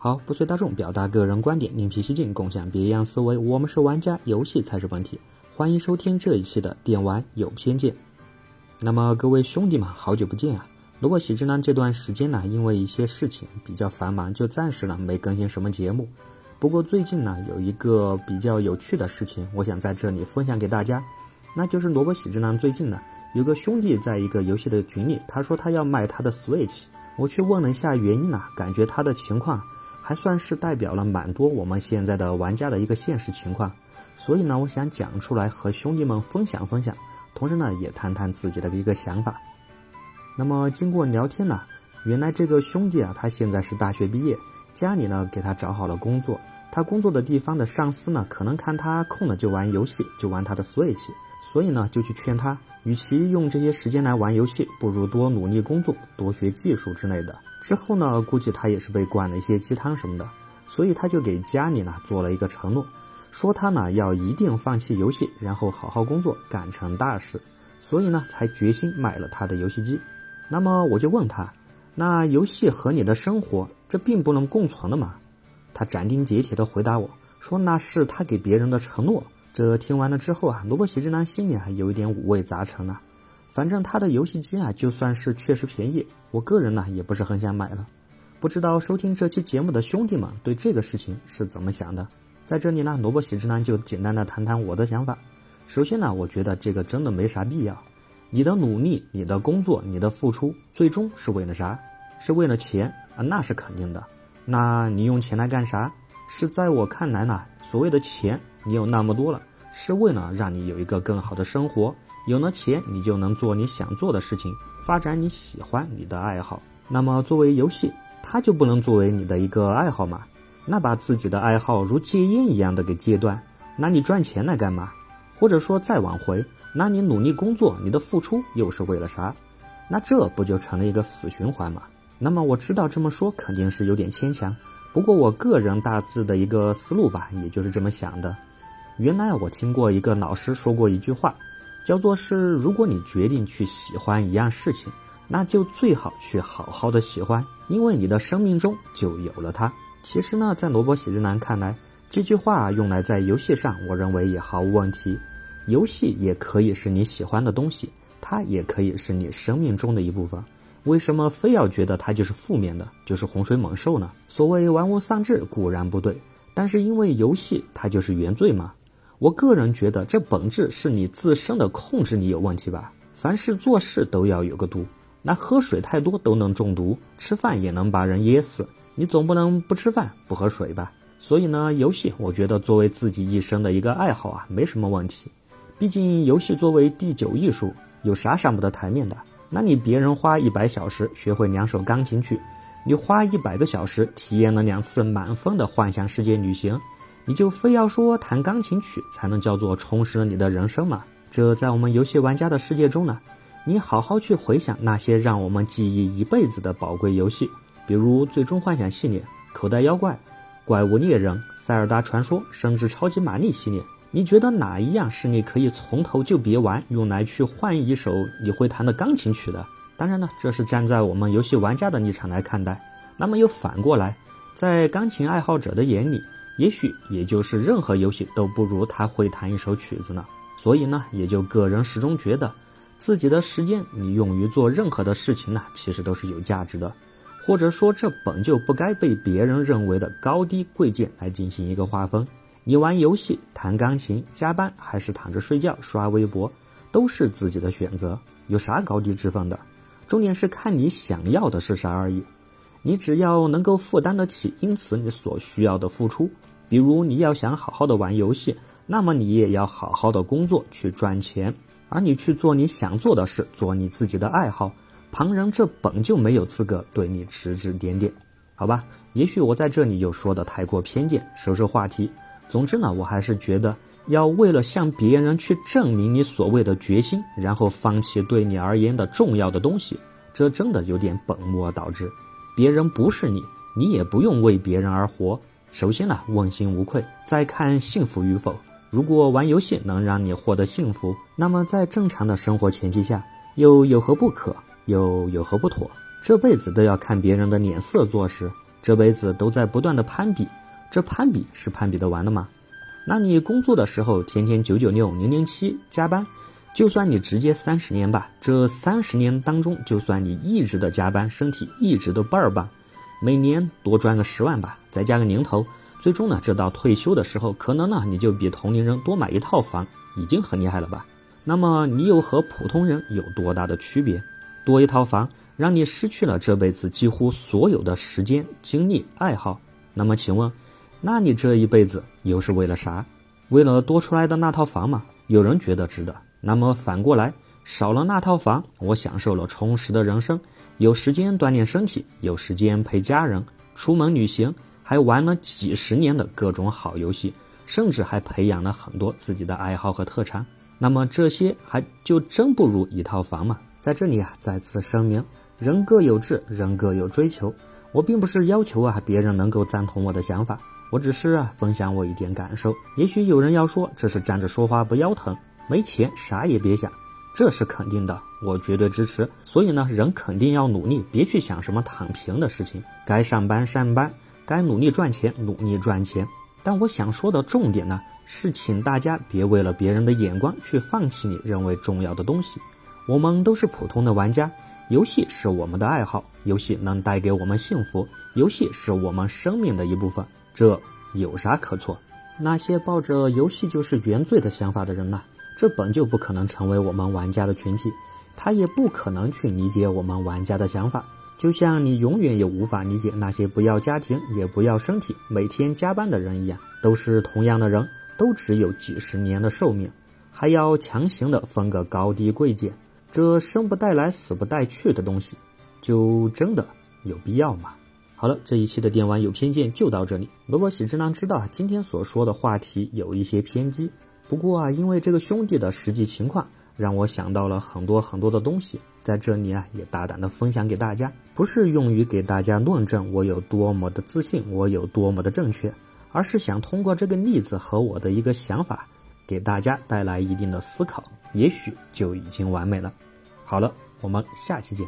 好，不随大众，表达个人观点，另辟蹊径，共享别样思维。我们是玩家，游戏才是本体。欢迎收听这一期的电玩有偏见。那么各位兄弟们，好久不见啊！萝卜喜之郎这段时间呢，因为一些事情比较繁忙，就暂时呢没更新什么节目。不过最近呢，有一个比较有趣的事情，我想在这里分享给大家。那就是萝卜喜之郎最近呢，有个兄弟在一个游戏的群里，他说他要卖他的 Switch。我去问了一下原因呢，感觉他的情况。还算是代表了蛮多我们现在的玩家的一个现实情况，所以呢，我想讲出来和兄弟们分享分享，同时呢，也谈谈自己的一个想法。那么经过聊天呢，原来这个兄弟啊，他现在是大学毕业，家里呢给他找好了工作，他工作的地方的上司呢，可能看他空了就玩游戏，就玩他的 Switch，所以呢，就去劝他，与其用这些时间来玩游戏，不如多努力工作，多学技术之类的。之后呢，估计他也是被灌了一些鸡汤什么的，所以他就给家里呢做了一个承诺，说他呢要一定放弃游戏，然后好好工作，干成大事。所以呢，才决心买了他的游戏机。那么我就问他，那游戏和你的生活这并不能共存的嘛？他斩钉截铁地回答我说，那是他给别人的承诺。这听完了之后啊，萝卜喜之男心里还有一点五味杂陈呢。反正他的游戏机啊，就算是确实便宜，我个人呢也不是很想买了。不知道收听这期节目的兄弟们对这个事情是怎么想的？在这里呢，萝卜喜之男就简单的谈谈我的想法。首先呢，我觉得这个真的没啥必要。你的努力、你的工作、你的付出，最终是为了啥？是为了钱啊？那是肯定的。那你用钱来干啥？是在我看来呢，所谓的钱你有那么多了，是为了让你有一个更好的生活。有了钱，你就能做你想做的事情，发展你喜欢你的爱好。那么，作为游戏，它就不能作为你的一个爱好吗？那把自己的爱好如戒烟一样的给戒断，那你赚钱来干嘛？或者说再往回，那你努力工作，你的付出又是为了啥？那这不就成了一个死循环吗？那么我知道这么说肯定是有点牵强，不过我个人大致的一个思路吧，也就是这么想的。原来我听过一个老师说过一句话。叫做是，如果你决定去喜欢一样事情，那就最好去好好的喜欢，因为你的生命中就有了它。其实呢，在萝卜喜之男看来，这句话用来在游戏上，我认为也毫无问题。游戏也可以是你喜欢的东西，它也可以是你生命中的一部分。为什么非要觉得它就是负面的，就是洪水猛兽呢？所谓玩物丧志固然不对，但是因为游戏它就是原罪嘛。我个人觉得，这本质是你自身的控制力有问题吧。凡事做事都要有个度，那喝水太多都能中毒，吃饭也能把人噎死，你总不能不吃饭不喝水吧？所以呢，游戏我觉得作为自己一生的一个爱好啊，没什么问题。毕竟游戏作为第九艺术，有啥上不得台面的？那你别人花一百小时学会两首钢琴曲，你花一百个小时体验了两次满分的幻想世界旅行。你就非要说弹钢琴曲才能叫做充实了你的人生吗？这在我们游戏玩家的世界中呢，你好好去回想那些让我们记忆一辈子的宝贵游戏，比如《最终幻想》系列、《口袋妖怪》、《怪物猎人》、《塞尔达传说》，甚至《超级玛丽》系列，你觉得哪一样是你可以从头就别玩，用来去换一首你会弹的钢琴曲的？当然呢，这是站在我们游戏玩家的立场来看待。那么又反过来，在钢琴爱好者的眼里。也许也就是任何游戏都不如他会弹一首曲子呢，所以呢，也就个人始终觉得，自己的时间你用于做任何的事情呢，其实都是有价值的，或者说这本就不该被别人认为的高低贵贱来进行一个划分。你玩游戏、弹钢琴、加班还是躺着睡觉、刷微博，都是自己的选择，有啥高低之分的？重点是看你想要的是啥而已。你只要能够负担得起，因此你所需要的付出。比如你要想好好的玩游戏，那么你也要好好的工作去赚钱，而你去做你想做的事，做你自己的爱好，旁人这本就没有资格对你指指点点，好吧？也许我在这里又说的太过偏见，收收话题。总之呢，我还是觉得要为了向别人去证明你所谓的决心，然后放弃对你而言的重要的东西，这真的有点本末倒置。别人不是你，你也不用为别人而活。首先呢，问心无愧，再看幸福与否。如果玩游戏能让你获得幸福，那么在正常的生活前提下，又有何不可？又有何不妥？这辈子都要看别人的脸色做事，这辈子都在不断的攀比，这攀比是攀比得完的吗？那你工作的时候天天九九六零零七加班，就算你直接三十年吧，这三十年当中，就算你一直的加班，身体一直都倍儿棒，每年多赚个十万吧，再加个零头，最终呢，这到退休的时候，可能呢，你就比同龄人多买一套房，已经很厉害了吧？那么你又和普通人有多大的区别？多一套房，让你失去了这辈子几乎所有的时间、精力、爱好。那么请问，那你这一辈子又是为了啥？为了多出来的那套房吗？有人觉得值得。那么反过来，少了那套房，我享受了充实的人生，有时间锻炼身体，有时间陪家人，出门旅行，还玩了几十年的各种好游戏，甚至还培养了很多自己的爱好和特长。那么这些还就真不如一套房吗？在这里啊，再次声明：人各有志，人各有追求。我并不是要求啊别人能够赞同我的想法，我只是啊分享我一点感受。也许有人要说这是站着说话不腰疼，没钱啥也别想，这是肯定的，我绝对支持。所以呢，人肯定要努力，别去想什么躺平的事情。该上班上班，该努力赚钱努力赚钱。但我想说的重点呢，是请大家别为了别人的眼光去放弃你认为重要的东西。我们都是普通的玩家，游戏是我们的爱好，游戏能带给我们幸福，游戏是我们生命的一部分，这有啥可错？那些抱着游戏就是原罪的想法的人呢？这本就不可能成为我们玩家的群体，他也不可能去理解我们玩家的想法。就像你永远也无法理解那些不要家庭也不要身体每天加班的人一样，都是同样的人，都只有几十年的寿命，还要强行的分个高低贵贱，这生不带来死不带去的东西，就真的有必要吗？好了，这一期的电玩有偏见就到这里。如果喜之郎知道今天所说的话题有一些偏激，不过啊，因为这个兄弟的实际情况。让我想到了很多很多的东西，在这里啊，也大胆的分享给大家，不是用于给大家论证我有多么的自信，我有多么的正确，而是想通过这个例子和我的一个想法，给大家带来一定的思考，也许就已经完美了。好了，我们下期见。